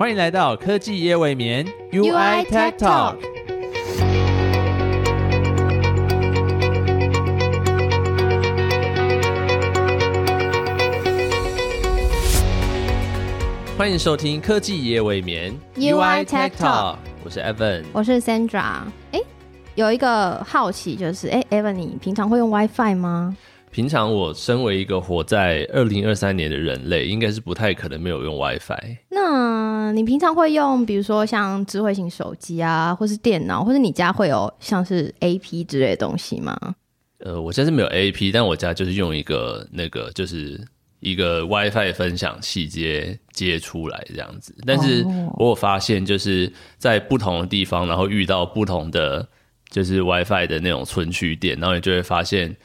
欢迎来到科技夜未眠 UI Tech Talk。欢迎收听科技夜未眠 UI Tech Talk 我是 Evan，我是 Sandra。哎，有一个好奇就是，哎，Evan，你平常会用 WiFi 吗？平常我身为一个活在二零二三年的人类，应该是不太可能没有用 WiFi。那你平常会用，比如说像智慧型手机啊，或是电脑，或者你家会有像是 AP 之类的东西吗？呃，我家是没有 AP，但我家就是用一个那个，就是一个 WiFi 分享器接接出来这样子。但是我有发现，就是在不同的地方，然后遇到不同的就是 WiFi 的那种存取点，然后你就会发现。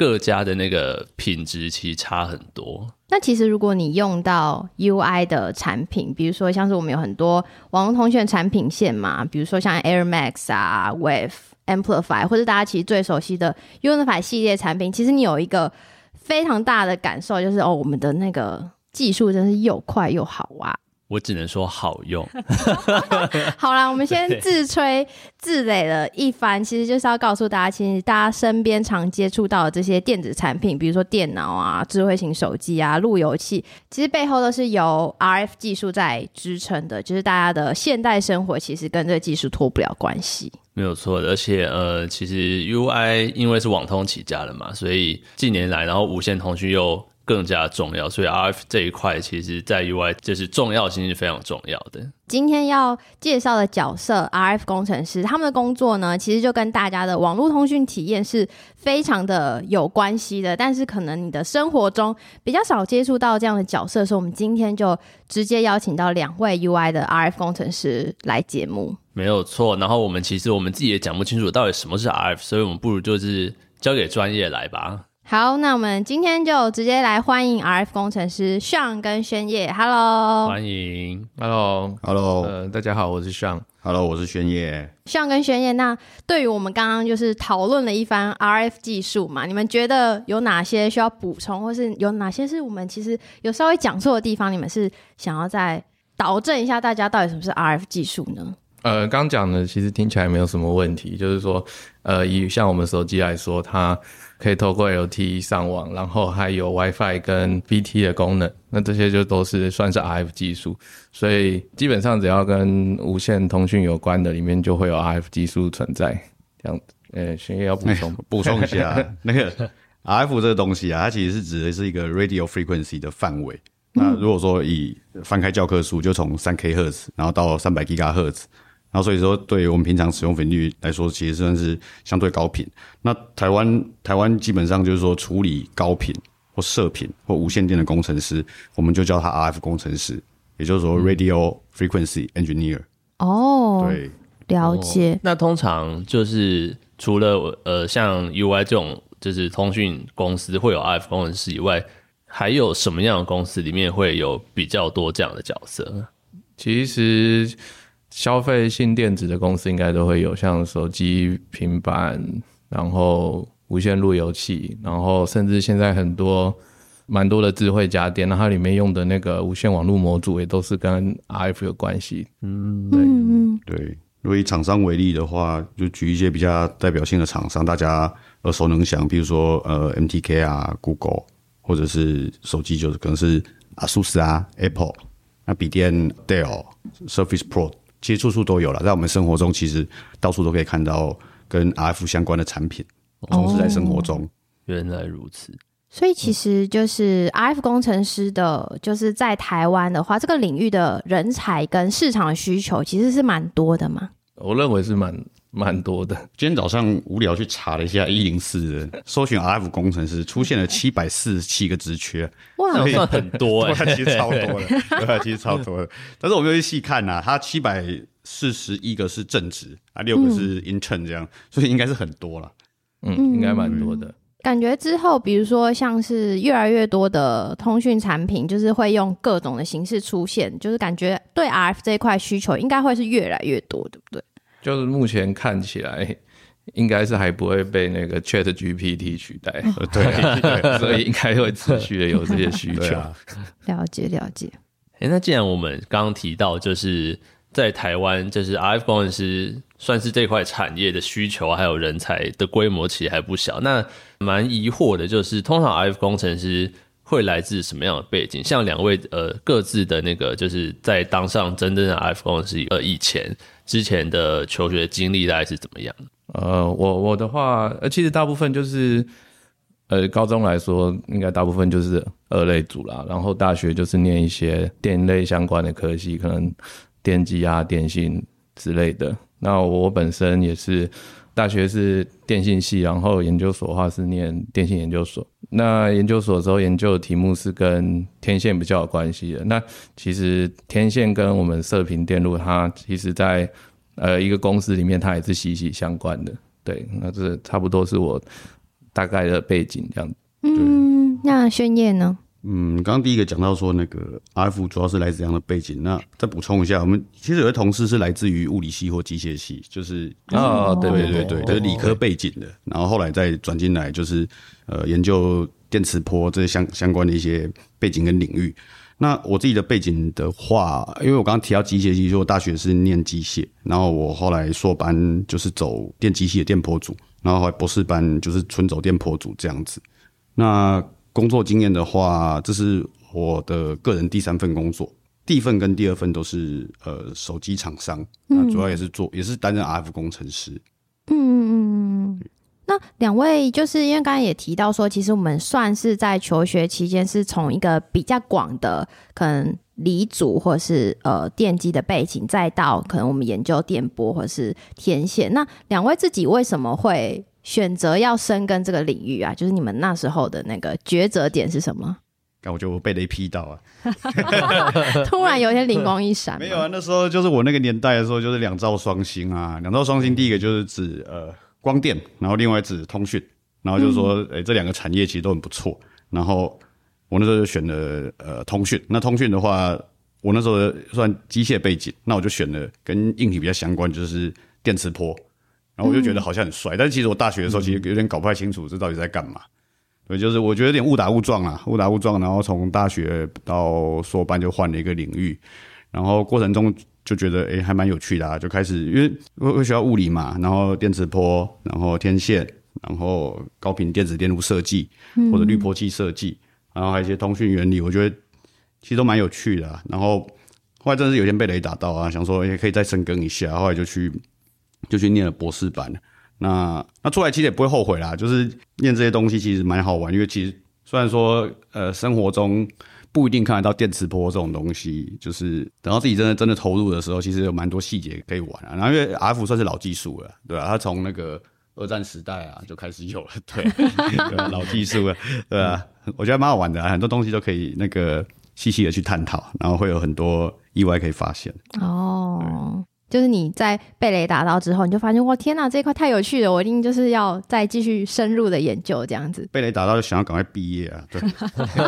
各家的那个品质其实差很多。那其实如果你用到 UI 的产品，比如说像是我们有很多网络通讯产品线嘛，比如说像 Air Max 啊、Wave、Amplify，或者大家其实最熟悉的 Unify 系列产品，其实你有一个非常大的感受，就是哦，我们的那个技术真是又快又好啊。我只能说好用。好啦，我们先自吹自擂了一番，其实就是要告诉大家，其实大家身边常接触到的这些电子产品，比如说电脑啊、智慧型手机啊、路由器，其实背后都是由 RF 技术在支撑的。就是大家的现代生活，其实跟这个技术脱不了关系。没有错，而且呃，其实 UI 因为是网通起家的嘛，所以近年来，然后无线通讯又。更加重要，所以 RF 这一块其实，在 UI 就是重要性是非常重要的。今天要介绍的角色 RF 工程师，他们的工作呢，其实就跟大家的网络通讯体验是非常的有关系的。但是，可能你的生活中比较少接触到这样的角色，所以我们今天就直接邀请到两位 UI 的 RF 工程师来节目。没有错，然后我们其实我们自己也讲不清楚到底什么是 RF，所以我们不如就是交给专业来吧。好，那我们今天就直接来欢迎 RF 工程师 Sean 跟宣烨。Hello，欢迎，Hello，Hello，呃，大家好，我是 Sean，Hello，我是宣烨。Sean 跟宣烨，那对于我们刚刚就是讨论了一番 RF 技术嘛，你们觉得有哪些需要补充，或是有哪些是我们其实有稍微讲错的地方？你们是想要再导正一下大家到底什么是 RF 技术呢？呃，刚讲的其实听起来没有什么问题，就是说，呃，以像我们手机来说，它可以透过 LTE 上网，然后还有 WiFi 跟 BT 的功能，那这些就都是算是 RF 技术。所以基本上只要跟无线通讯有关的，里面就会有 RF 技术存在。这样子，呃，轩烨要补充 补充一下，那个 RF 这个东西啊，它其实是指的是一个 Radio Frequency 的范围。那如果说以翻开教科书，就从三 K 赫兹，然后到三百 Giga 赫兹。然后所以说，对于我们平常使用频率来说，其实算是相对高频。那台湾台湾基本上就是说，处理高频或射频或无线电的工程师，我们就叫他 RF 工程师，也就是说 Radio Frequency Engineer。哦，对，了解。那通常就是除了呃像 UI 这种就是通讯公司会有 RF 工程师以外，还有什么样的公司里面会有比较多这样的角色？其实。消费性电子的公司应该都会有，像手机、平板，然后无线路由器，然后甚至现在很多蛮多的智慧家电，那它里面用的那个无线网络模组也都是跟 RF 有关系。嗯，对，对。如果以厂商为例的话，就举一些比较代表性的厂商，大家耳熟能详，比如说呃 MTK 啊、Google，或者是手机就是可能是阿苏斯啊、Apple，那笔电 Dell、Surface Pro。其实处处都有了，在我们生活中，其实到处都可以看到跟 RF 相关的产品，同时在生活中。原来如此，所以其实就是 RF 工程师的，就是在台湾的话，这个领域的人才跟市场的需求其实是蛮多的嘛。我认为是蛮。蛮多的。今天早上无聊去查了一下一零四人搜寻 RF 工程师，出现了七百四十七个职缺，哇，算很多 哎，其实超多的，对，其实超多的。但是我没有去细看呐，它七百四十一个是正职啊，六个是 intern 这样，所以应该是很多了。嗯，应该蛮多的。感觉之后，比如说像是越来越多的通讯产品，就是会用各种的形式出现，就是感觉对 RF 这一块需求应该会是越来越多，对不对？就是目前看起来，应该是还不会被那个 Chat GPT 取代，对，所以应该会持续的有这些需求。了解了解。哎，那既然我们刚刚提到，就是在台湾，就是 RF 工程师算是这块产业的需求还有人才的规模其实还不小。那蛮疑惑的，就是通常 RF 工程师会来自什么样的背景？像两位呃各自的那个，就是在当上真正的 RF 工程师呃以前之前的求学经历大概是怎么样？呃，我我的话，呃，其实大部分就是。呃，高中来说，应该大部分就是二类组啦。然后大学就是念一些电类相关的科系，可能电机啊、电信之类的。那我本身也是大学是电信系，然后研究所的话是念电信研究所。那研究所的时候研究的题目是跟天线比较有关系的。那其实天线跟我们射频电路，它其实在呃一个公司里面，它也是息息相关的。对，那这差不多是我。大概的背景这样嗯，那宣业呢？嗯，刚刚第一个讲到说那个 RF 主要是来自这样的背景，那再补充一下，我们其实有的同事是来自于物理系或机械系，就是啊，对对对对，就是理科背景的，然后后来再转进来，就是呃研究电磁波这些相相关的一些背景跟领域。那我自己的背景的话，因为我刚刚提到机械系，就我大学是念机械，然后我后来硕班就是走电机系的电波组。然后博士班就是纯走电波组这样子。那工作经验的话，这是我的个人第三份工作，第一份跟第二份都是呃手机厂商，那主要也是做也是担任 RF 工程师。嗯嗯嗯。那两位就是因为刚才也提到说，其实我们算是在求学期间是从一个比较广的可能。离组或是呃电机的背景，再到可能我们研究电波或是天线。那两位自己为什么会选择要深耕这个领域啊？就是你们那时候的那个抉择点是什么？我觉得我被雷劈到啊！突然有些灵光一闪。没有啊，那时候就是我那个年代的时候，就是两兆双星啊。两兆双星，第一个就是指呃光电，然后另外指通讯，然后就是说，哎，这两个产业其实都很不错。然后。我那时候就选了呃通讯，那通讯的话，我那时候算机械背景，那我就选了跟硬体比较相关，就是电磁波，然后我就觉得好像很帅，但是其实我大学的时候其实有点搞不太清楚这到底在干嘛，对，就是我觉得有点误打误撞啊，误打误撞，然后从大学到硕班就换了一个领域，然后过程中就觉得诶还蛮有趣的，啊，就开始因为会需要物理嘛，然后电磁波，然后天线，然后高频电子电路设计或者滤波器设计。然后还有一些通讯原理，我觉得其实都蛮有趣的。然后后来真的是有一天被雷打到啊，想说也可以再深耕一下，后来就去就去念了博士班。那那出来其实也不会后悔啦，就是念这些东西其实蛮好玩，因为其实虽然说呃生活中不一定看得到电磁波这种东西，就是等到自己真的真的投入的时候，其实有蛮多细节可以玩啊。然后因为 RF 算是老技术了，对吧？它从那个二战时代啊就开始有了，对，老技术了，对吧？我觉得蛮好玩的，很多东西都可以那个细细的去探讨，然后会有很多意外可以发现。哦，就是你在被雷打到之后，你就发现哇天哪，这一块太有趣了，我一定就是要再继续深入的研究这样子。被雷打到就想要赶快毕业啊！对，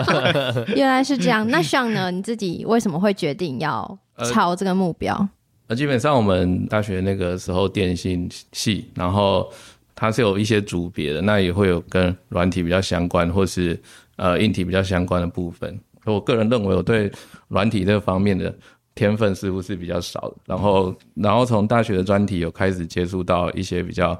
原来是这样。那像呢，你自己为什么会决定要朝这个目标？呃，基本上我们大学那个时候电信系，然后它是有一些组别的，那也会有跟软体比较相关，或是呃，硬体比较相关的部分，我个人认为我对软体这方面的天分似乎是比较少。然后，然后从大学的专题有开始接触到一些比较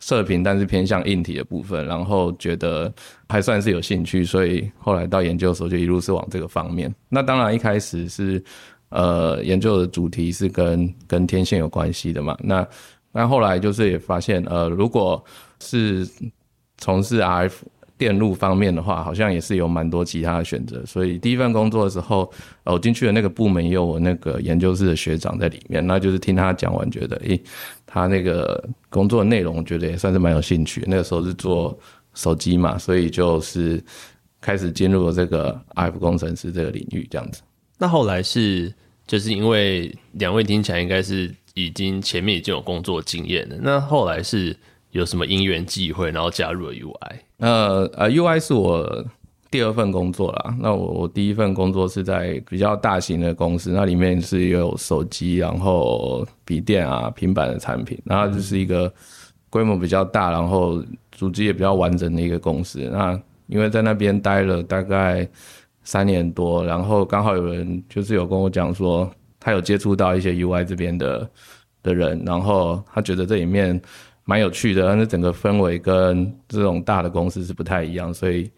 射频，但是偏向硬体的部分，然后觉得还算是有兴趣，所以后来到研究所就一路是往这个方面。那当然一开始是呃，研究的主题是跟跟天线有关系的嘛。那那后来就是也发现，呃，如果是从事 RF。电路方面的话，好像也是有蛮多其他的选择，所以第一份工作的时候，我进去的那个部门也有我那个研究室的学长在里面，那就是听他讲完，觉得诶，他那个工作内容，觉得也算是蛮有兴趣。那个时候是做手机嘛，所以就是开始进入了这个 RF 工程师这个领域，这样子。那后来是就是因为两位听起来应该是已经前面已经有工作经验的，那后来是。有什么因缘际会，然后加入了 UI？呃呃，UI 是我第二份工作啦。那我我第一份工作是在比较大型的公司，那里面是有手机，然后笔电啊、平板的产品，然后就是一个规模比较大，然后组织也比较完整的一个公司。那因为在那边待了大概三年多，然后刚好有人就是有跟我讲说，他有接触到一些 UI 这边的的人，然后他觉得这里面蛮有趣的，但是整个氛围跟这种大的公司是不太一样，所以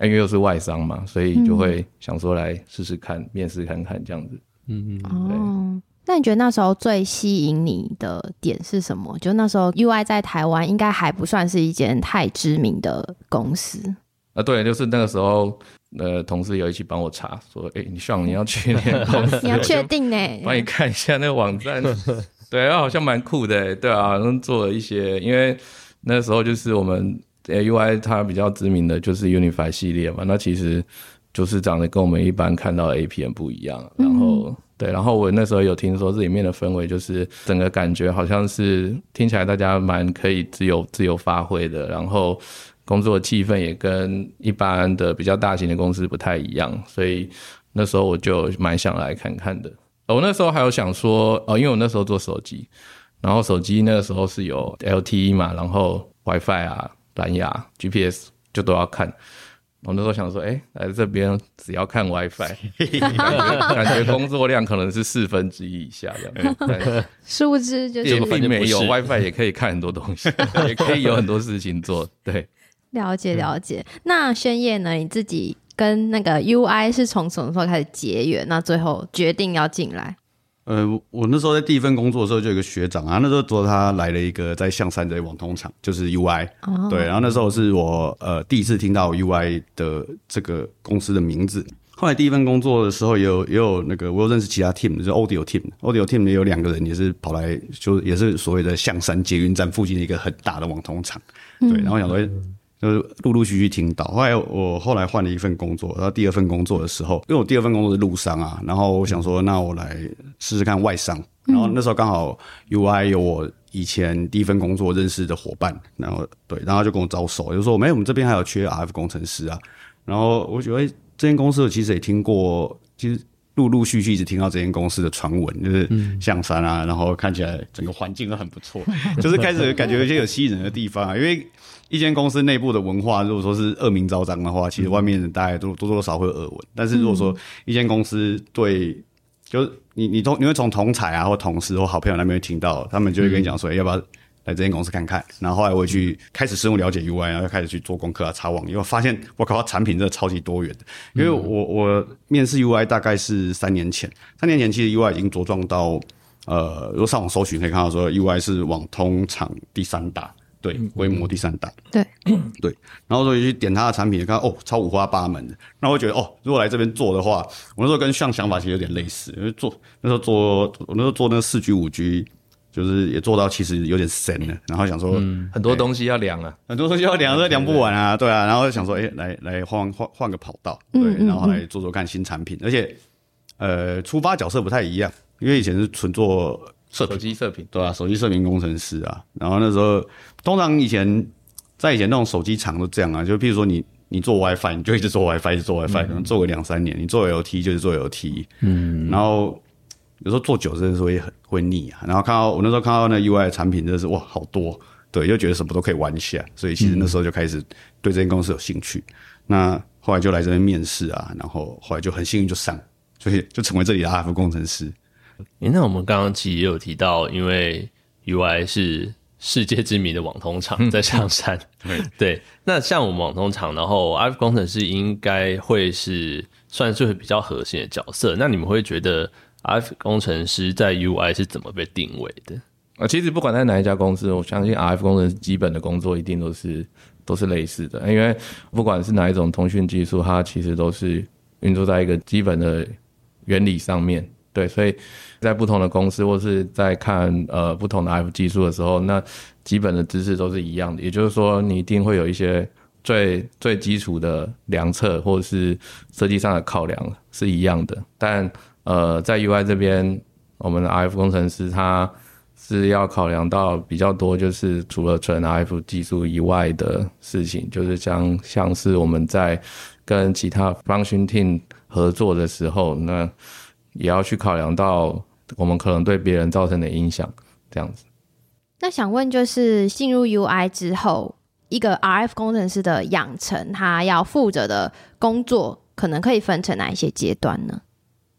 因为又是外商嘛，所以就会想说来试试看，面试看看这样子。嗯嗯，哦，那你觉得那时候最吸引你的点是什么？就那时候 UI 在台湾应该还不算是一间太知名的公司。啊，对，就是那个时候，呃，同事有一起帮我查，说，哎，你上你要去那个公司，你要确定呢？帮你看一下那个网站，对，好像蛮酷的，对啊，然后做了一些，因为那时候就是我们 UI 它比较知名的就是 Unify 系列嘛，那其实就是长得跟我们一般看到的 APM 不一样，然后对，然后我那时候有听说这里面的氛围就是整个感觉好像是听起来大家蛮可以自由自由发挥的，然后。工作气氛也跟一般的比较大型的公司不太一样，所以那时候我就蛮想来看看的。我那时候还有想说，哦，因为我那时候做手机，然后手机那个时候是有 LTE 嘛，然后 WiFi 啊、蓝牙、GPS 就都要看。我那时候想说，哎，来这边只要看 WiFi，感觉工作量可能是四分之一以下这样。殊不知就是并没有 WiFi 也可以看很多东西，也可以有很多事情做，对。了解了解，那宣业呢？你自己跟那个 UI 是从什么时候开始结缘？那最后决定要进来？呃，我那时候在第一份工作的时候，就有一个学长啊，那时候说他来了一个在象山的网通厂，就是 UI，对，然后那时候是我呃第一次听到 UI 的这个公司的名字。后来第一份工作的时候，也有也有那个我有认识其他 team，就是 Audio team，Audio team 也有两个人也是跑来，就也是所谓的象山捷运站附近的一个很大的网通厂，对，然后想说。就是陆陆续续听到，后来我后来换了一份工作，然后第二份工作的时候，因为我第二份工作是陆商啊，然后我想说，那我来试试看外商，然后那时候刚好 UI 有我以前第一份工作认识的伙伴，然后对，然后就跟我招手，就说，哎，我们这边还有缺 RF 工程师啊，然后我觉得这间公司我其实也听过，其实陆陆续续一直听到这间公司的传闻，就是象山啊，然后看起来整个环境都很不错，就是开始感觉有些有吸引人的地方啊，因为。一间公司内部的文化，如果说是恶名昭彰的话，其实外面人大家都多多少少会有耳闻。但是如果说一间公司对，就是你你从你会从同才啊或同事或好朋友那边听到，他们就会跟你讲说，要不要来这间公司看看？然后后来我去开始深入了解 UI，然后开始去做功课啊，查网，因为发现我靠，产品真的超级多元的。因为我我面试 UI 大概是三年前，三年前其实 UI 已经茁壮到呃，如果上网搜寻可以看到说 UI 是网通厂第三大。对，规模第三大。对对，然后所以去点他的产品，看哦，超五花八门的。那我觉得哦，如果来这边做的话，我那时候跟像想法其实有点类似，因为做那时候做我那时候做那个四 G 五 G，就是也做到其实有点深了。然后想说很多东西要量啊，很多东西要量，都量不完啊，对啊。然后想说，哎，来来换换换个跑道，对，然后来做做看新产品。而且呃，出发角色不太一样，因为以前是纯做。手机射频对啊，手机射频工程师啊，然后那时候通常以前在以前那种手机厂都这样啊，就譬如说你你做 WiFi，你就一直做 WiFi，一直做 WiFi，可能做个两三年，你做 LT 就是做 LT，嗯，然后有时候做久真的是会很会腻啊。然后看到我那时候看到那 UI 的产品真的是哇好多，对，又觉得什么都可以玩一下，所以其实那时候就开始对这间公司有兴趣。那后来就来这边面试啊，然后后来就很幸运就上，所以就成为这里的 RF 工程师。那我们刚刚其实也有提到，因为 UI 是世界知名的网通厂，在上山。对，那像我们网通厂，然后 RF 工程师应该会是算是比较核心的角色。那你们会觉得 RF 工程师在 UI 是怎么被定位的？啊，其实不管在哪一家公司，我相信 RF 工程师基本的工作一定都是都是类似的，因为不管是哪一种通讯技术，它其实都是运作在一个基本的原理上面。对，所以在不同的公司或是在看呃不同的 R F 技术的时候，那基本的知识都是一样的。也就是说，你一定会有一些最最基础的量测或者是设计上的考量是一样的。但呃，在 UI 这边，我们的 RF 工程师他是要考量到比较多，就是除了纯 RF 技术以外的事情，就是像像是我们在跟其他 function team 合作的时候，那也要去考量到我们可能对别人造成的影响，这样子。那想问，就是进入 UI 之后，一个 RF 工程师的养成，他要负责的工作可能可以分成哪一些阶段呢？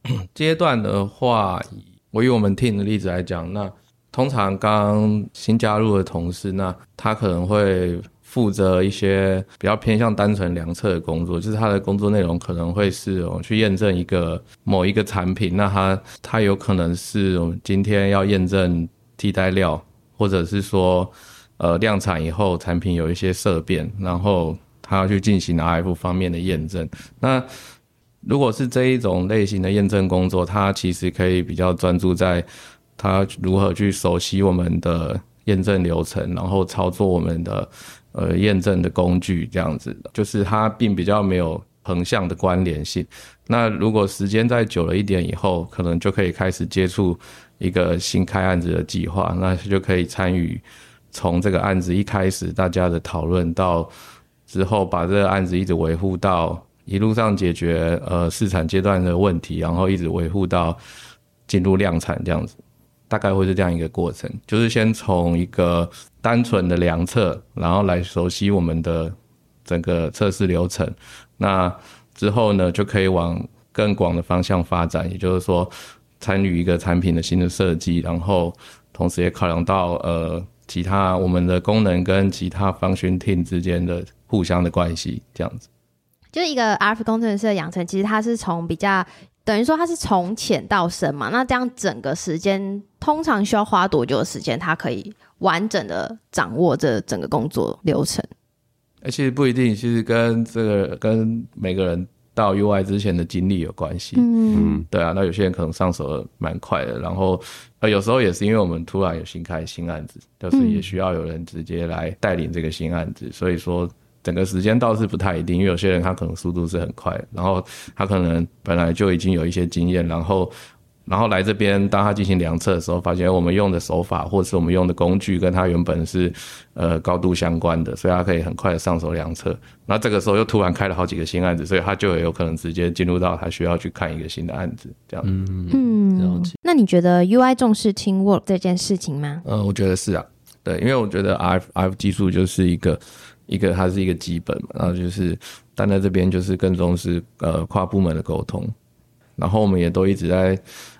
阶段的话，我以我们 team 的例子来讲，那通常刚新加入的同事，那他可能会负责一些比较偏向单纯量测的工作，就是他的工作内容可能会是我去验证一个某一个产品，那他他有可能是我们今天要验证替代料，或者是说呃量产以后产品有一些色变，然后他要去进行 RF 方面的验证，那。如果是这一种类型的验证工作，它其实可以比较专注在它如何去熟悉我们的验证流程，然后操作我们的呃验证的工具，这样子，就是它并比较没有横向的关联性。那如果时间再久了一点以后，可能就可以开始接触一个新开案子的计划，那就可以参与从这个案子一开始大家的讨论到之后把这个案子一直维护到。一路上解决呃市场阶段的问题，然后一直维护到进入量产这样子，大概会是这样一个过程。就是先从一个单纯的量测，然后来熟悉我们的整个测试流程。那之后呢，就可以往更广的方向发展，也就是说参与一个产品的新的设计，然后同时也考量到呃其他我们的功能跟其他方选 team 之间的互相的关系这样子。就是一个 RF 工程师的养成，其实它是从比较等于说它是从浅到深嘛。那这样整个时间通常需要花多久的时间，它可以完整的掌握这整个工作流程？而其实不一定，其实跟这个跟每个人到 UI 之前的经历有关系。嗯，对啊，那有些人可能上手蛮快的，然后呃有时候也是因为我们突然有新开新案子，就是也需要有人直接来带领这个新案子，所以说。整个时间倒是不太一定，因为有些人他可能速度是很快，然后他可能本来就已经有一些经验，然后然后来这边当他进行量测的时候，发现我们用的手法或者是我们用的工具跟他原本是呃高度相关的，所以他可以很快的上手量测。那这个时候又突然开了好几个新案子，所以他就有可能直接进入到他需要去看一个新的案子这样。嗯嗯，那你觉得 UI 重视 team work 这件事情吗？嗯，我觉得是啊，对，因为我觉得 RF RF 技术就是一个。一个它是一个基本嘛，然后就是但在这边就是更重视呃跨部门的沟通，然后我们也都一直在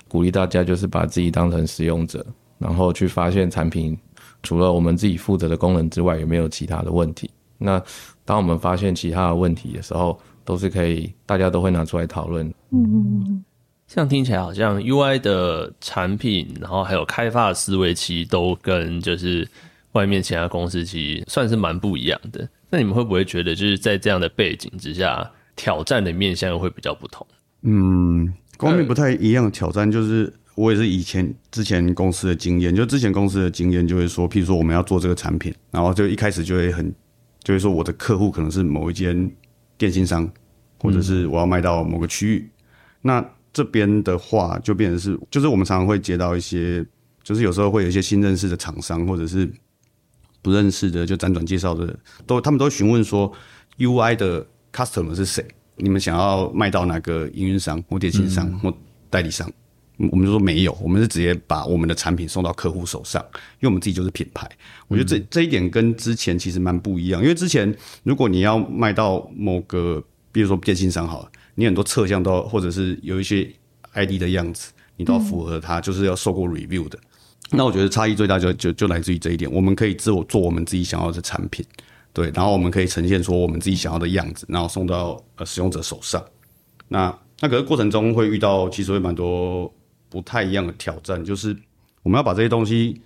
鼓励大家就是把自己当成使用者，然后去发现产品除了我们自己负责的功能之外有没有其他的问题。那当我们发现其他的问题的时候，都是可以大家都会拿出来讨论。嗯，这样听起来好像 UI 的产品，然后还有开发的思维其实都跟就是。外面其他公司其实算是蛮不一样的，那你们会不会觉得就是在这样的背景之下，挑战的面向会比较不同？嗯，方面不太一样。挑战就是我也是以前之前公司的经验，就之前公司的经验就会说，譬如说我们要做这个产品，然后就一开始就会很，就会说我的客户可能是某一间电信商，或者是我要卖到某个区域。那这边的话就变成是，就是我们常常会接到一些，就是有时候会有一些新认识的厂商，或者是。不认识的就辗转介绍的，都他们都询问说，UI 的 customer 是谁？你们想要卖到哪个营运商或电信商或代理商？我们就说没有，我们是直接把我们的产品送到客户手上，因为我们自己就是品牌。我觉得这这一点跟之前其实蛮不一样，因为之前如果你要卖到某个，比如说电信商好了，你很多侧向都或者是有一些 ID 的样子，你都要符合它，就是要受过 review 的。那我觉得差异最大就就就来自于这一点，我们可以自我做我们自己想要的产品，对，然后我们可以呈现出我们自己想要的样子，然后送到呃使用者手上。那那可是过程中会遇到其实会蛮多不太一样的挑战，就是我们要把这些东西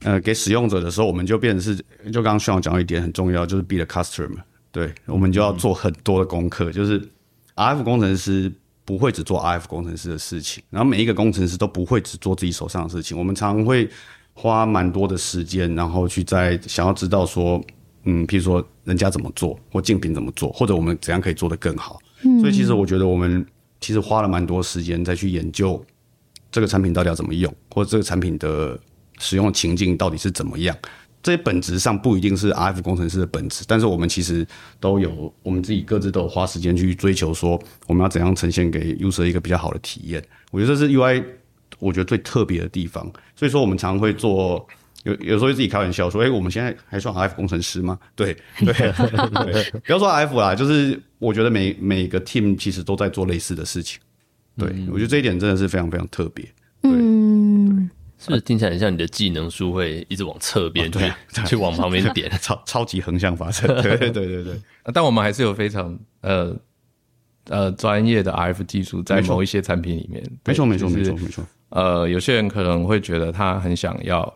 呃给使用者的时候，我们就变成是就刚刚需要讲到一点很重要，就是 be the customer，对，我们就要做很多的功课，就是 RF 工程师。不会只做 RF 工程师的事情，然后每一个工程师都不会只做自己手上的事情。我们常常会花蛮多的时间，然后去在想要知道说，嗯，譬如说人家怎么做，或竞品怎么做，或者我们怎样可以做得更好。所以其实我觉得我们其实花了蛮多时间再去研究这个产品到底要怎么用，或者这个产品的使用情境到底是怎么样。这些本质上不一定是 RF 工程师的本质，但是我们其实都有我们自己各自都有花时间去追求，说我们要怎样呈现给 user 一个比较好的体验。我觉得这是 UI 我觉得最特别的地方。所以说我们常会做有有时候会自己开玩笑说，哎、我们现在还算 RF 工程师吗？对对对，不要说 RF 啦，就是我觉得每每个 team 其实都在做类似的事情。对，我觉得这一点真的是非常非常特别。嗯，是不是听起来很像你的技能书会一直往侧边去、哦 对啊。去往旁边点？超超级横向发展，对对对对。对，但我们还是有非常呃呃专业的 RF 技术在某一些产品里面。没错没错没错没错，呃，有些人可能会觉得他很想要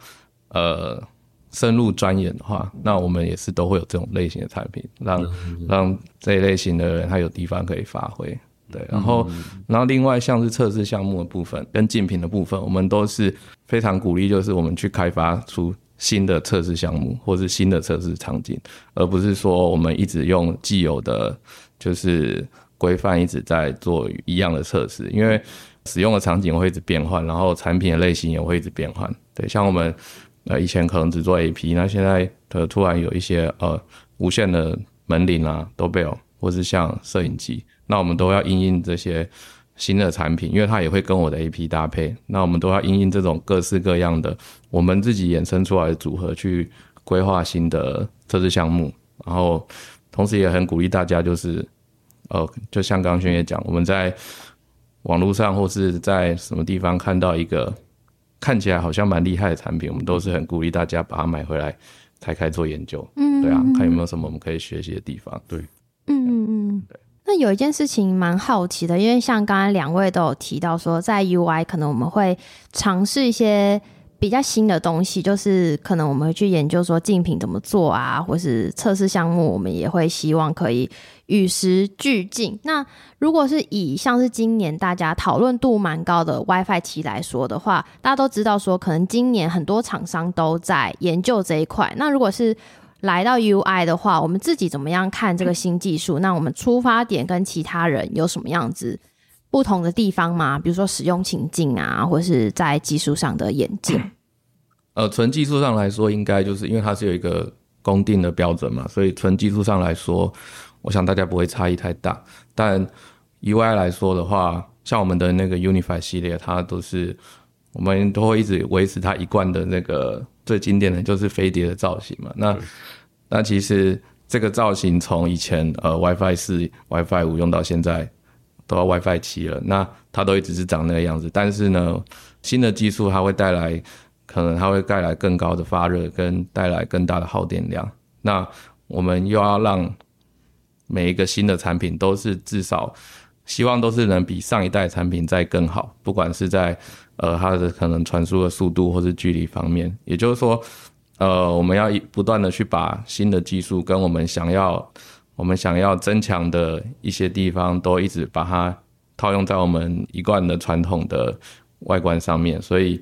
呃深入钻研的话，那我们也是都会有这种类型的产品，让、让这一类型的人他有地方可以发挥。对，然后，然后另外像是测试项目的部分跟竞品的部分，我们都是非常鼓励，就是我们去开发出新的测试项目或是新的测试场景，而不是说我们一直用既有的，就是规范一直在做一样的测试，因为使用的场景会一直变换，然后产品的类型也会一直变换。对，像我们呃以前可能只做 AP，那现在呃突然有一些呃无线的门铃啊、都贝尔，或是像摄影机，那我们都要因应这些新的产品，因为它也会跟我的 AP 搭配，那我们都要因应这种各式各样的我们自己衍生出来的组合去规划新的测试项目，然后同时也很鼓励大家就是。呃，就像刚刚轩也讲，我们在网络上或是在什么地方看到一个看起来好像蛮厉害的产品，我们都是很鼓励大家把它买回来开开做研究。嗯，对啊，看有没有什么我们可以学习的地方。对嗯嗯嗯。那有一件事情蛮好奇的，因为像刚刚两位都有提到说，在 UI 可能我们会尝试一些比较新的东西，就是可能我们会去研究说竞品怎么做啊，或是测试项目，我们也会希望可以与时俱进。那如果是以像是今年大家讨论度蛮高的 WiFi 七来说的话，大家都知道说，可能今年很多厂商都在研究这一块。那如果是来到 UI 的话，我们自己怎么样看这个新技术？那我们出发点跟其他人有什么样子不同的地方吗？比如说使用情境啊，或是在技术上的演进。呃，纯技术上来说，应该就是因为它是有一个公定的标准嘛，所以纯技术上来说，我想大家不会差异太大。但 UI 来说的话，像我们的那个 Unify 系列，它都是我们都会一直维持它一贯的那个最经典的就是飞碟的造型嘛。那那其实这个造型从以前呃 WiFi 四、WiFi 五用到现在都要 WiFi 七了，那它都一直是长那个样子。但是呢，新的技术它会带来，可能它会带来更高的发热，跟带来更大的耗电量。那我们又要让每一个新的产品都是至少希望都是能比上一代产品再更好，不管是在呃它的可能传输的速度或是距离方面。也就是说，呃，我们要一不断的去把新的技术跟我们想要我们想要增强的一些地方，都一直把它套用在我们一贯的传统的外观上面，所以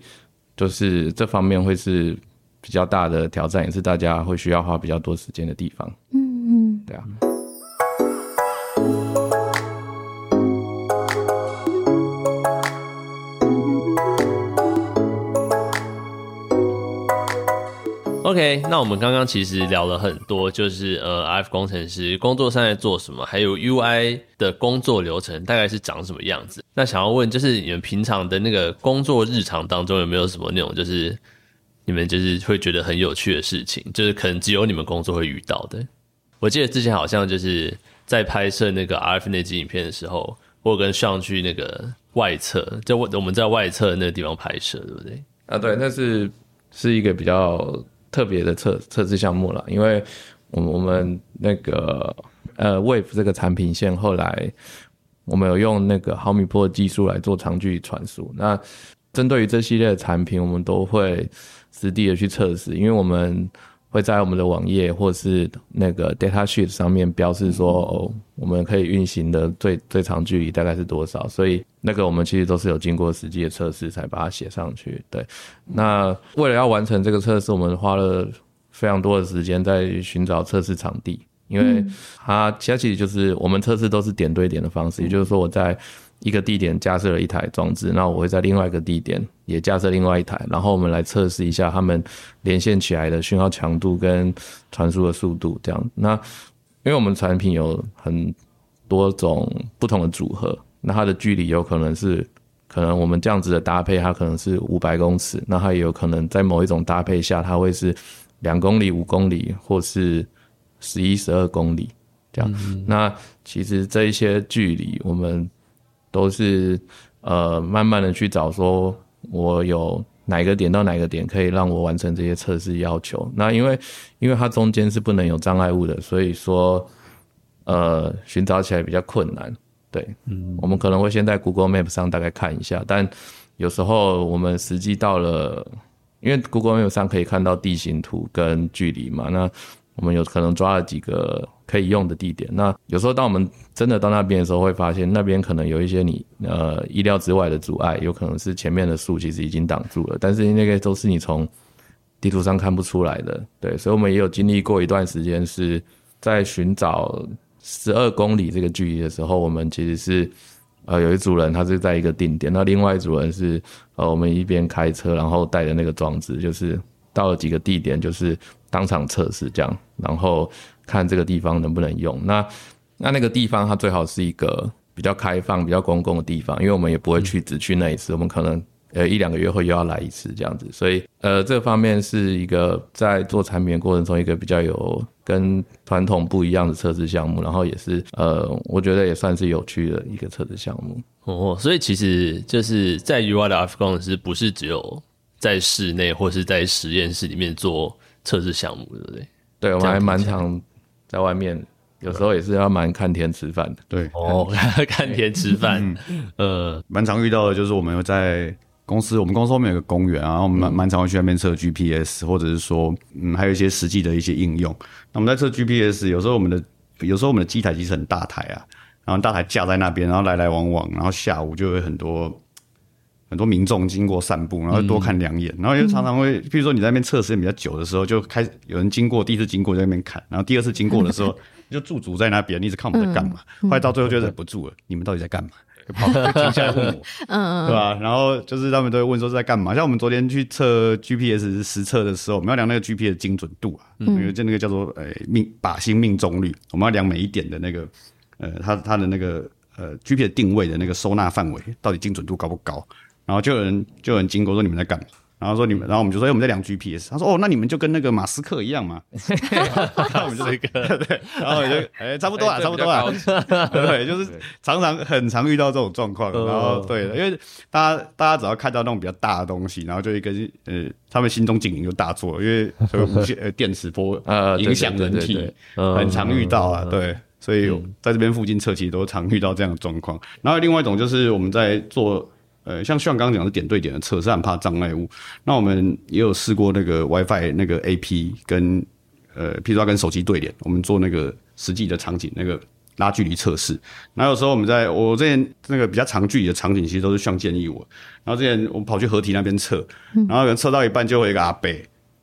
就是这方面会是比较大的挑战，也是大家会需要花比较多时间的地方。嗯嗯，对啊。OK，那我们刚刚其实聊了很多，就是呃，RF 工程师工作上在做什么，还有 UI 的工作流程大概是长什么样子。那想要问，就是你们平常的那个工作日常当中有没有什么那种，就是你们就是会觉得很有趣的事情，就是可能只有你们工作会遇到的。我记得之前好像就是在拍摄那个 RF 那集影片的时候，我有跟上去那个外侧，就我我们在外侧那个地方拍摄，对不对？啊，对，那是是一个比较特别的测测试项目了，因为我们我们那个呃 Wave 这个产品线后来我们有用那个毫米波技术来做长距离传输。那针对于这系列的产品，我们都会实地的去测试，因为我们会在我们的网页或是那个 data sheet 上面标示说，哦，我们可以运行的最最长距离大概是多少，所以那个我们其实都是有经过实际的测试才把它写上去。对，那为了要完成这个测试，我们花了非常多的时间在寻找测试场地，因为它其实就是我们测试都是点对点的方式，也就是说我在一个地点架设了一台装置，那我会在另外一个地点也架设另外一台，然后我们来测试一下它们连线起来的讯号强度跟传输的速度，这样。那因为我们产品有很多种不同的组合，那它的距离有可能是可能我们这样子的搭配，它可能是五百公尺，那它也有可能在某一种搭配下，它会是两公里、五公里，或是十一、十二公里这样。那其实这一些距离，我们都是呃慢慢的去找，说我有哪个点到哪个点可以让我完成这些测试要求。那因为因为它中间是不能有障碍物的，所以说呃寻找起来比较困难。对，嗯，我们可能会先在 Google Map 上大概看一下，但有时候我们实际到了，因为 Google Map 上可以看到地形图跟距离嘛，那我们有可能抓了几个可以用的地点。那有时候当我们真的到那边的时候，会发现那边可能有一些你呃意料之外的阻碍，有可能是前面的树其实已经挡住了，但是那个都是你从地图上看不出来的。对，所以我们也有经历过一段时间是在寻找。十二公里这个距离的时候，我们其实是呃有一组人他是在一个定点，那另外一组人是呃我们一边开车，然后带着那个装置，就是到了几个地点，就是当场测试这样，然后看这个地方能不能用。那那那个地方它最好是一个比较开放、比较公共的地方，因为我们也不会去只去那一次，我们可能。呃，一两个月后又要来一次这样子，所以呃，这方面是一个在做产品的过程中一个比较有跟传统不一样的测试项目，然后也是呃，我觉得也算是有趣的一个测试项目。哦，所以其实就是在 UI 的 F 公司不是只有在室内或是在实验室里面做测试项目，对不对？对，我们还蛮常在外面，有时候也是要蛮看天吃饭的。对，哦，看天吃饭，呃，蛮常遇到的就是我们有在。公司，我们公司后面有个公园啊，然后蛮蛮常会去那边测 GPS，或者是说，嗯，还有一些实际的一些应用。那我们在测 GPS，有时候我们的有时候我们的机台其实很大台啊，然后大台架在那边，然后来来往往，然后下午就会很多很多民众经过散步，然后多看两眼，然后又常常会，比如说你在那边测时间比较久的时候，就开始有人经过，第一次经过在那边看，然后第二次经过的时候 就驻足在那边，一直看我们在干嘛，后来到最后就忍不住了，你们到底在干嘛？跑停下来问我，嗯 嗯，对吧？然后就是他们都会问说是在干嘛？像我们昨天去测 GPS 实测的时候，我们要量那个 GPS 精准度啊，因为就那个叫做呃命靶心命中率，我们要量每一点的那个呃它它的那个呃 GPS 定位的那个收纳范围到底精准度高不高？然后就有人就有人经过说你们在干嘛？然后说你们，然后我们就说我们在量 GPS。他说哦，那你们就跟那个马斯克一样嘛。我们就这个 对，然后就哎差不多啊，差不多啊。对，就是常常很常遇到这种状况。然后对，因为大家大家只要看到那种比较大的东西，然后就一个呃，他们心中警铃就大作，因为无线呃电磁波呃影响人体，很常遇到啊。对，所以在这边附近测其实都常遇到这样的状况。然后另外一种就是我们在做。呃，像像刚刚讲的点对点的测试，很怕障碍物。那我们也有试过那个 WiFi 那个 AP 跟呃，譬如说跟手机对联，我们做那个实际的场景那个拉距离测试。那有时候我们在我之前那个比较长距离的场景，其实都是像建议我。然后之前我们跑去合体那边测，然后测到一半就会一个阿伯，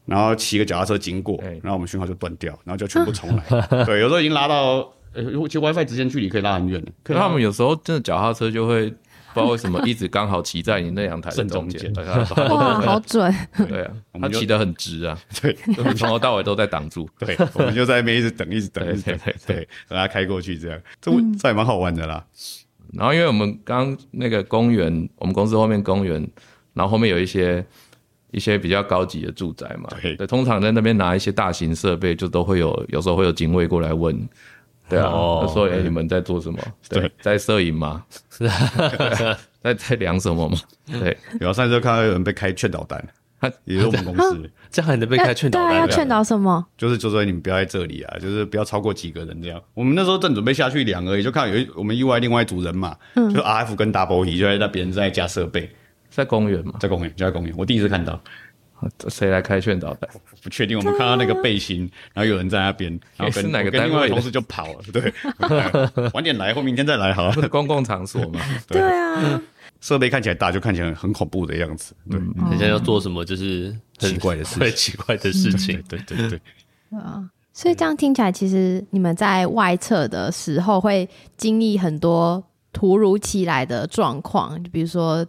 然后骑个脚踏车经过，然后我们讯号就断掉，然后就全部重来。对，有时候已经拉到呃，其实 WiFi 之间距离可以拉很远的。可是他们有时候真的脚踏车就会。不知道为什么一直刚好骑在你那阳台正中间，哇，好准！对啊，他骑得很直啊，对，从头到尾都在挡住。对，我们就在那边一直等，一直等，一直等，对，等他开过去，这样，这这也蛮好玩的啦。然后，因为我们刚那个公园，我们公司后面公园，然后后面有一些一些比较高级的住宅嘛，对，通常在那边拿一些大型设备，就都会有，有时候会有警卫过来问。对啊，说哎，你们在做什么？对，在摄影吗？是，在在量什么吗？对，然后上次就看到有人被开劝导单，他也是我们公司，这样还能被开劝导单？要劝导什么？就是就说你们不要在这里啊，就是不要超过几个人这样。我们那时候正准备下去量而已，就看有一我们意外另外一组人嘛，就 R F 跟 Double E 就在那边在加设备，在公园嘛，在公园就在公园，我第一次看到。谁来开劝导的？不确定。我们看到那个背心，然后有人在那边，然后跟 哪个跟另外同事就跑了。对，晚点来或明天再来好了。公共场所嘛。对啊。设备看起来大，就看起来很恐怖的样子。对，人家要做什么就是奇怪的事，奇怪的事情。对对对。啊，所以这样听起来，其实你们在外测的时候会经历很多突如其来的状况，就比如说。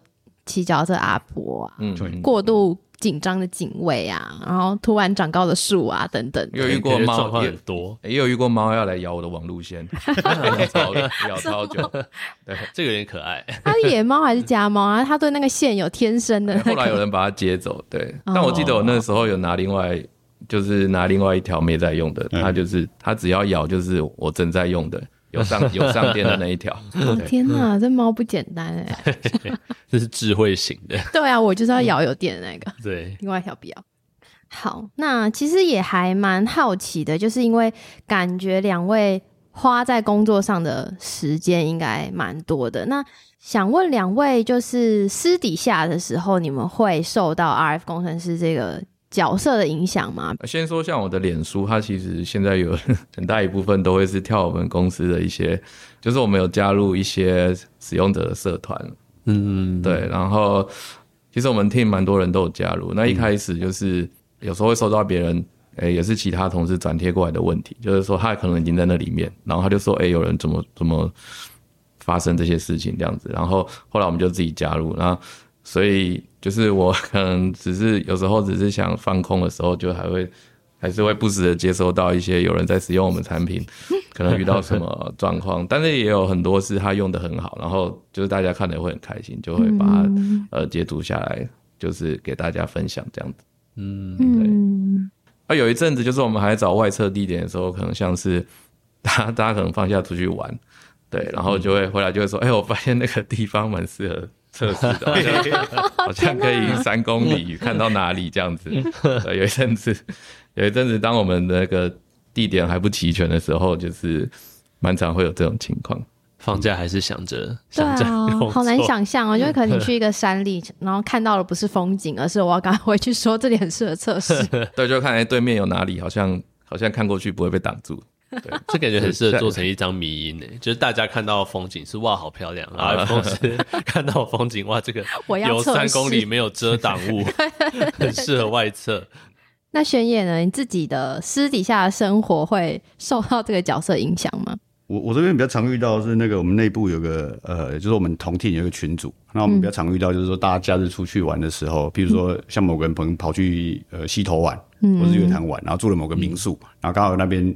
骑脚车阿婆啊，过度紧张的警卫啊，然后突然长高的树啊等等。有遇过猫，也很多，也有遇过猫要来咬我的网路线，超 咬超久。对 这个有点可爱。它是野猫还是家猫啊？它对那个线有天生的、那个。后来有人把它接走，对。哦但我记得我那时候有拿另外，就是拿另外一条没在用的，它就是它只要咬就是我正在用的，有上 有上电的那一条。哦天哪，这猫不简单哎！这 是智慧型的，对啊，我就是要咬有电的那个。对，另外一条不要。好，那其实也还蛮好奇的，就是因为感觉两位花在工作上的时间应该蛮多的。那想问两位，就是私底下的时候，你们会受到 RF 工程师这个角色的影响吗？先说像我的脸书，它其实现在有 很大一部分都会是跳我们公司的一些，就是我们有加入一些使用者的社团，嗯，对，然后其实我们 team 蛮多人都有加入。那一开始就是有时候会收到别人，诶、也是其他同事转贴过来的问题，就是说他可能已经在那里面，然后他就说，诶、有人怎么怎么发生这些事情这样子。然后后来我们就自己加入，然后所以就是我可能只是有时候只是想放空的时候，就还会。还是会不时的接收到一些有人在使用我们产品，可能遇到什么状况，但是也有很多是他用的很好，然后就是大家看的会很开心，就会把它、呃截图下来，就是给大家分享这样子。嗯，对，啊，有一阵子就是我们还找外测地点的时候，可能像是 大家大家可能放假出去玩，对，然后就会回来就会说，哎、我发现那个地方蛮适合测试的，好像好像可以三公里 看到哪里这样子。有一阵子，有一阵子，当我们的那个地点还不齐全的时候，就是蛮常会有这种情况。放假还是想着对想着啊，好难想象哦。就是可能你去一个山里，然后看到的不是风景，而是我要赶快回去说这里很适合测试。对，就看哎对面有哪里，好像好像看过去不会被挡住。这感觉很适合做成一张迷音呢，就是大家看到风景是哇好漂亮，然后同时看到风景哇这个有三公里没有遮挡物，很适合外测。那宣野呢？你自己的私底下的生活会受到这个角色影响吗？我我这边比较常遇到的是那个我们内部有个呃，就是我们同 team 有一个群组，那我们比较常遇到就是说大家假日出去玩的时候，譬如说像某个人朋友跑去呃溪头玩，或是月潭玩，然后住了某个民宿，然后刚好那边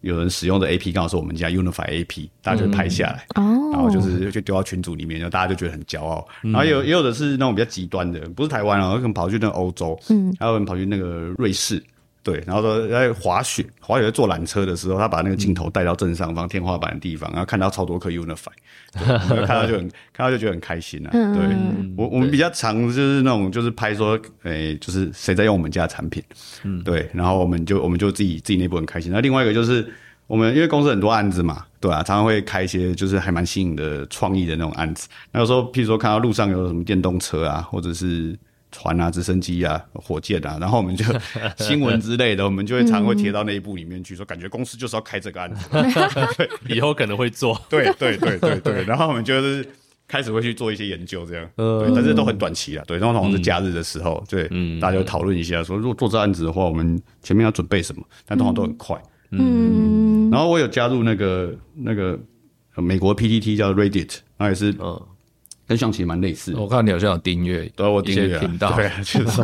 有人使用的 AP 刚好是我们家 Unify AP，大家就拍下来，哦，然后就是就丢到群组里面，然后大家就觉得很骄傲。然后也有也有的是那种比较极端的，不是台湾啊，可能跑去那个欧洲，嗯，还有人跑去那个瑞士。对，然后说在滑雪，滑雪在坐缆车的时候，他把那个镜头带到正上方天花板的地方，然后看到超多颗 Unify，看到就很看到就觉得很开心啊。对我我们比较常就是那种就是拍说，诶、就是谁在用我们家的产品，嗯，对，然后我们就我们就自己自己内部很开心。那另外一个就是我们因为公司很多案子嘛，对啊，常常会开一些就是还蛮新颖的创意的那种案子。那有时候譬如说看到路上有什么电动车啊，或者是船啊、直升机啊、火箭啊，然后我们就 新闻之类的，我们就会常会贴到那一部里面去，说感觉公司就是要开这个案子。以后可能会做，对对对对对，然后我们就是开始会去做一些研究，这样，对，但是都很短期了，对，通常是假日的时候，对，大家就讨论一下，说如果做这案子的话，我们前面要准备什么，但通常都很快。嗯，然后我有加入那个那个呃美国 PTT 叫 Reddit，那也是嗯，跟象棋蛮类似的。我看你好像有订阅，对啊，我订阅啊。频道，对啊，就是，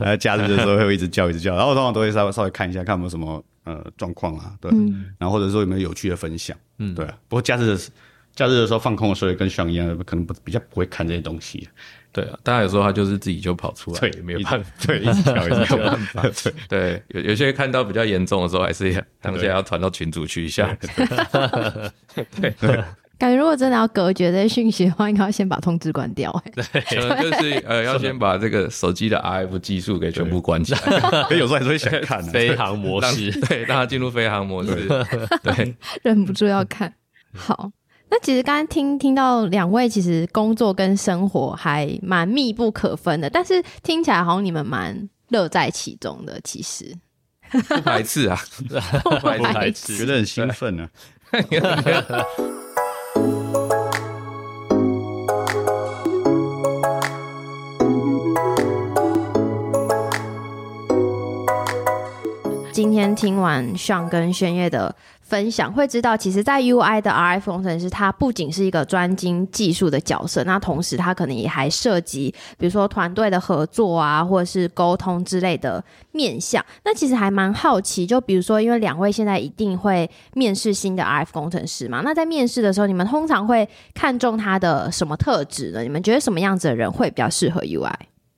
呃，假日的时候会一直叫，一直叫，然后我通常都会稍微稍微看一下，看有没有什么呃状况啊，对，然后或者说有没有有趣的分享，嗯，对啊。不过假日的假日的时候放空的时候，也跟象一样，可能不比较不会看这些东西，对啊，大家有时候他就是自己就跑出来，对，没有办法。对，一直跳，一直跳，对，对，有有些看到比较严重的时候，还是要当下要传到群组去一下。感觉如果真的要隔绝这些讯息的话，应该要先把通知关掉、欸。可能就是 呃，要先把这个手机的 RF 技术给全部关起来，可 有时候还是会想看啊，飞行模式，对，让它进入飞行模式。对，忍不住要看。好，那其实刚刚听听到两位其实工作跟生活还蛮密不可分的，但是听起来好像你们蛮乐在其中的。其实，不排斥啊，不排斥。不排斥觉得很兴奋呢。今天听完上跟轩烨的分享，会知道其实，在 UI 的 RF 工程师，他不仅是一个专精技术的角色，那同时他可能也还涉及，比如说团队的合作啊，或者是沟通之类的面向。那其实还蛮好奇，就比如说，因为两位现在一定会面试新的 RF 工程师嘛，那在面试的时候，你们通常会看重他的什么特质呢？你们觉得什么样子的人会比较适合 UI？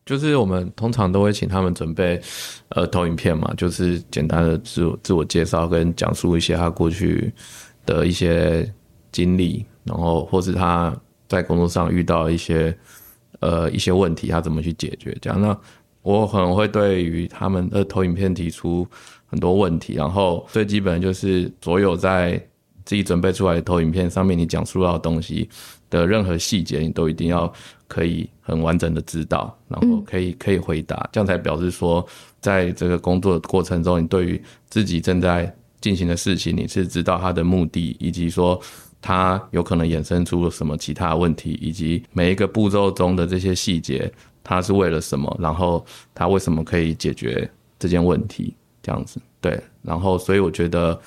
就是我们通常都会请他们准备，呃，投影片嘛，就是简单的自我自我介绍跟讲述一些他过去的一些经历，然后或是他在工作上遇到一些呃一些问题，他怎么去解决这样。那我可能会对于他们的投影片提出很多问题，然后最基本的就是所有在自己准备出来的投影片上面你讲述到的东西的任何细节，你都一定要。可以很完整的知道，然后可以可以回答，这样才表示说，在这个工作的过程中，你对于自己正在进行的事情，你是知道它的目的，以及说它有可能衍生出了什么其他问题，以及每一个步骤中的这些细节，它是为了什么，然后它为什么可以解决这件问题，这样子对，然后所以我觉得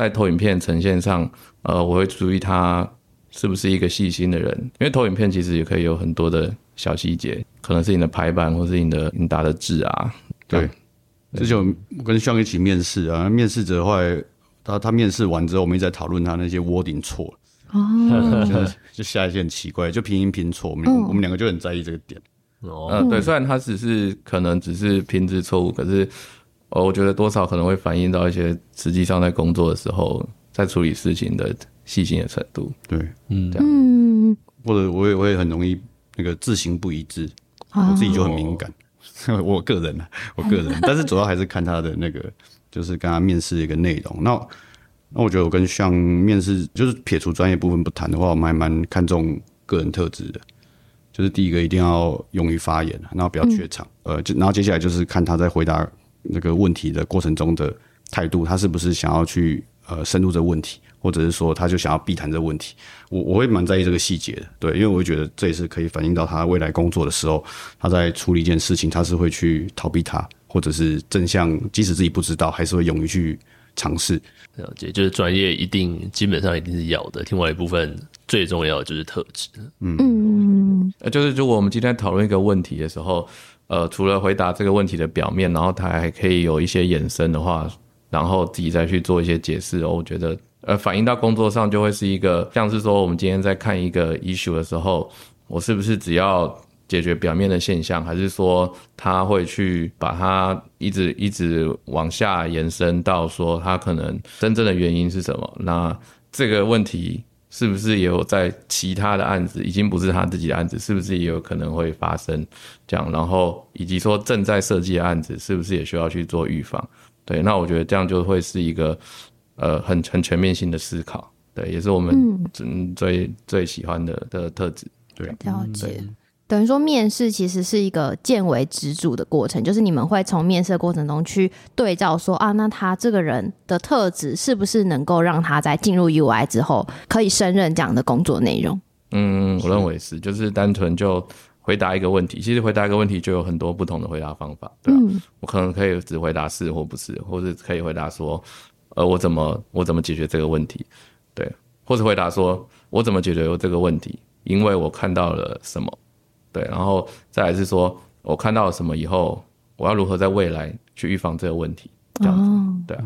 在投影片呈现上，呃，我会注意他。是不是一个细心的人？因为投影片其实也可以有很多的小细节，可能是你的排版，或是你的你打的字啊。对，之前我跟向一起面试啊，面试者后来他他面试完之后，我们一直在讨论他那些 wording 错就下一些很奇怪，就拼音拼错，我们我们两个就很在意这个点。哦，对，虽然他只是可能只是拼字错误，可是哦，我觉得多少可能会反映到一些实际上在工作的时候，在处理事情的。细心的程度，对，嗯，这样，或者我也我也很容易那个字形不一致，我自己就很敏感。我个人啊，我个人，但是主要还是看他的那个，就是跟他面试的一个内容。那那我觉得我跟像面试，就是撇除专业部分不谈的话，我们还蛮看重个人特质的。就是第一个一定要勇于发言，然后不要怯场。呃，就然后接下来就是看他在回答那个问题的过程中的态度，他是不是想要去呃深入这个问题。或者是说，他就想要避谈这个问题，我我会蛮在意这个细节的，对，因为我会觉得这也是可以反映到他未来工作的时候，他在处理一件事情，他是会去逃避他，或者是正向，即使自己不知道，还是会勇于去尝试。了解，就是专业一定基本上一定是要的，另外一部分最重要的就是特质。嗯嗯，就是如果我们今天讨论一个问题的时候，呃，除了回答这个问题的表面，然后他还可以有一些延伸的话，然后自己再去做一些解释，哦我觉得。呃，反映到工作上就会是一个，像是说我们今天在看一个 issue 的时候，我是不是只要解决表面的现象，还是说他会去把它一直一直往下延伸到说他可能真正的原因是什么？那这个问题是不是也有在其他的案子，已经不是他自己的案子，是不是也有可能会发生这样？然后以及说正在设计的案子，是不是也需要去做预防？对，那我觉得这样就会是一个。呃，很很全面性的思考，对，也是我们最最最喜欢的的特质。对，了解。等于说，面试其实是一个见微知著的过程，就是你们会从面试的过程中去对照，说啊，那他这个人的特质是不是能够让他在进入 UI 之后可以胜任这样的工作内容？嗯，我认为是，就是单纯就回答一个问题，其实回答一个问题就有很多不同的回答方法，对吧？我可能可以只回答是或不是，或者可以回答说。呃，我怎么我怎么解决这个问题？对，或者回答说，我怎么解决这个问题？因为我看到了什么？对，然后再来是说，我看到了什么以后，我要如何在未来去预防这个问题？这样子，对啊，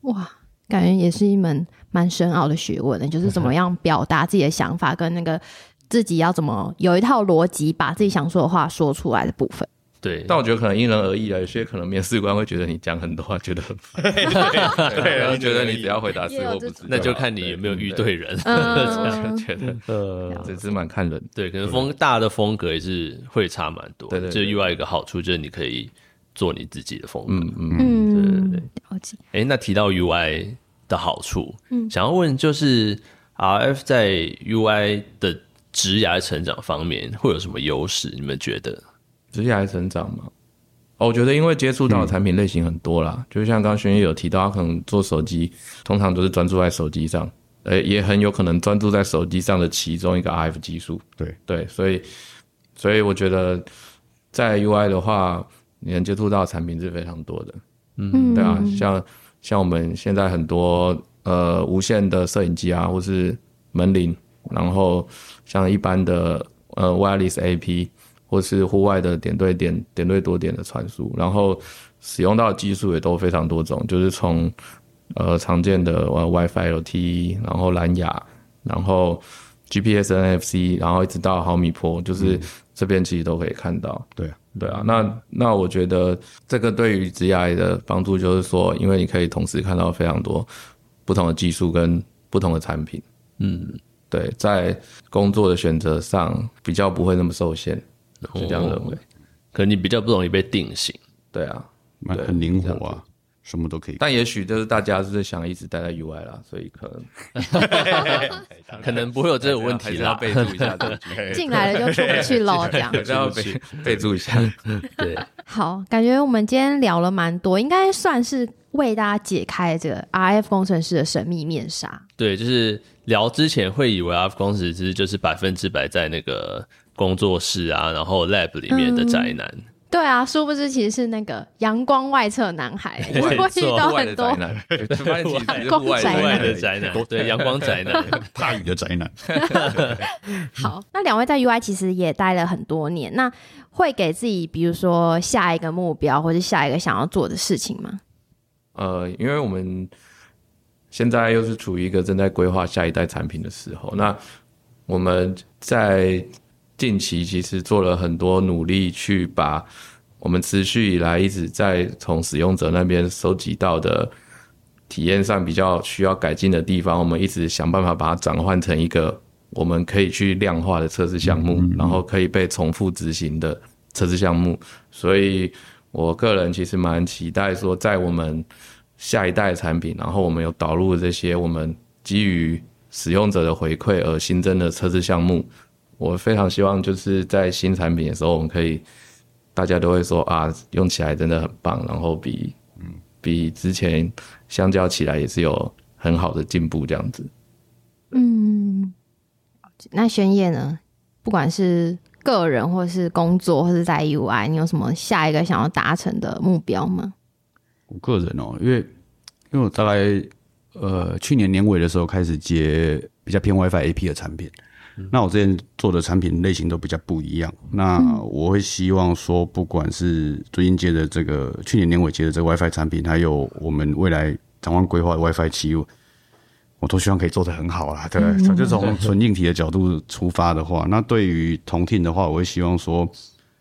哇，感觉也是一门蛮深奥的学问的，就是怎么 样表达自己的想法，跟那个自己要怎么有一套逻辑，把自己想说的话说出来的部分。对，但我觉得可能因人而异啊。有些可能面试官会觉得你讲很多话，觉得很烦。对，然后觉得你只要回答是或不是，那就看你有没有遇对人。觉得呃，这是蛮看人。对，可能风大的风格也是会差蛮多。对对，就另外一个好处就是你可以做你自己的风格。嗯嗯，对对对，了解。哎，那提到 UI 的好处，嗯，想要问就是 RF 在 UI 的职涯成长方面会有什么优势？你们觉得？直接来成长嘛？哦，我觉得因为接触到的产品类型很多啦，就像刚刚轩逸有提到，他可能做手机，通常都是专注在手机上，呃，也很有可能专注在手机上的其中一个 RF 技术。对对，所以所以我觉得在 UI 的话，你能接触到的产品是非常多的。嗯，对啊，像像我们现在很多呃无线的摄影机啊，或是门铃，然后像一般的呃 wireless AP，或是户外的点对点、点对多点的传输，然后使用到的技术也都非常多种，就是从呃常见的呃 WiFi、LTE，然后蓝牙，然后 GPS、NFC，然后一直到毫米波，就是这边其实都可以看到。对啊，对啊，那那我觉得这个对于职涯的帮助就是说，因为你可以同时看到非常多不同的技术跟不同的产品，嗯，对，在工作的选择上比较不会那么受限，是这样认为。可能你比较不容易被定型。对啊，蛮很灵活啊，什么都可以。但也许就是大家是想一直待在 UI 啦，所以可能 可能不会有这个问题啦。备注一下 进来了就出不去喽，这样。要备备注一下。对，好，感觉我们今天聊了蛮多，应该算是为大家解开这个 RF 工程师的神秘面纱。对，就是聊之前会以为 RF 工程师就是百分之百在那个工作室啊，然后 lab 里面的宅男。对啊，殊不知其实是那个阳光外侧男孩，没会遇到很多的宅男，就发现其实只是光宅男。的宅男，对，阳光宅男。怕雨的宅男，好，那两位在 UI 其实也待了很多年，那会给自己比如说下一个目标或者下一个想要做的事情吗？呃，因为我们现在又是处于一个正在规划下一代产品的时候，那我们在近期其实做了很多努力，去把我们持续以来一直在从使用者那边收集到的体验上比较需要改进的地方，我们一直想办法把它转换成一个我们可以去量化的测试项目，然后可以被重复执行的测试项目。所以我个人其实蛮期待说，在我们下一代产品，然后我们有导入这些我们基于使用者的回馈而新增的测试项目，我非常希望就是在新产品的时候，我们可以大家都会说啊，用起来真的很棒，然后比比之前相较起来也是有很好的进步这样子。嗯，那宣业呢？不管是个人或是工作，或是在 UI，你有什么下一个想要达成的目标吗？我个人哦，因为因为我大概呃去年年尾的时候开始接比较偏 WiFi AP 的产品，那我之前做的产品类型都比较不一样。那我会希望说，不管是最近接的这个去年年尾接的这个 WiFi 产品，还有我们未来展望规划的 WiFi 七，我都希望可以做得很好啦。对，就从纯硬体的角度出发的话，那对于同听的话，我会希望说，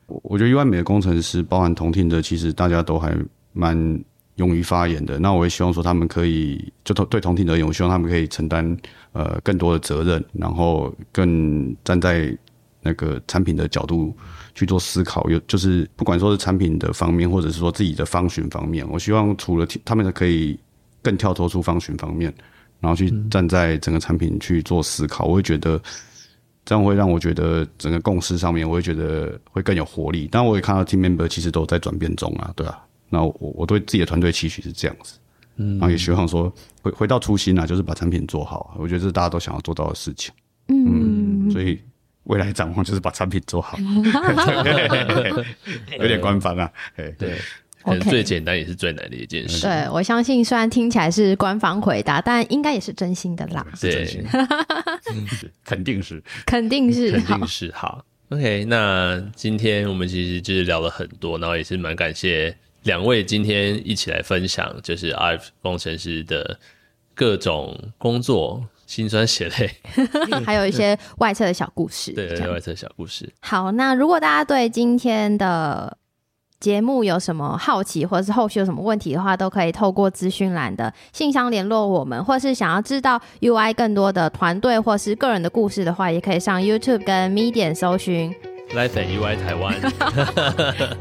我我觉得 UI 美的工程师，包含同听的，其实大家都还蛮勇于发言的。那我也希望说，他们可以就同对同听而言，我希望他们可以承担呃更多的责任，然后更站在那个产品的角度去做思考。有就是不管说是产品的方面，或者是说自己的方寻方面，我希望除了他们可以更跳脱出方寻方面，然后去站在整个产品去做思考。我会觉得。这样会让我觉得整个共识上面，我会觉得会更有活力。但我也看到 team member 其实都在转变中啊，对啊。那我我对自己的团队期许是这样子，嗯，然后也希望说回回到初心啊，就是把产品做好。我觉得这是大家都想要做到的事情，嗯，所以未来展望就是把产品做好，有点官方啊，哎，对，可能最简单也是最难的一件事。对我相信，虽然听起来是官方回答，但应该也是真心的啦，对，肯定是。肯定是肯定。是好。OK，那今天我们其实就是聊了很多，然后也是蛮感谢两位今天一起来分享，就是 RF 工程师的各种工作辛酸血泪，还有一些外侧的小故事。对这样外侧小故事。好，那如果大家对今天的节目有什么好奇，或者是后续有什么问题的话，都可以透过资讯栏的信箱联络我们，或是想要知道 UI 更多的团队或是个人的故事的话，也可以上 YouTube 跟 Medium 搜寻。Life and UI 台湾，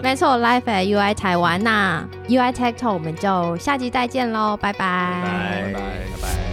没错，Life at UI 台湾那 UI Tech Talk，我们就下集再见喽，拜拜拜拜拜拜。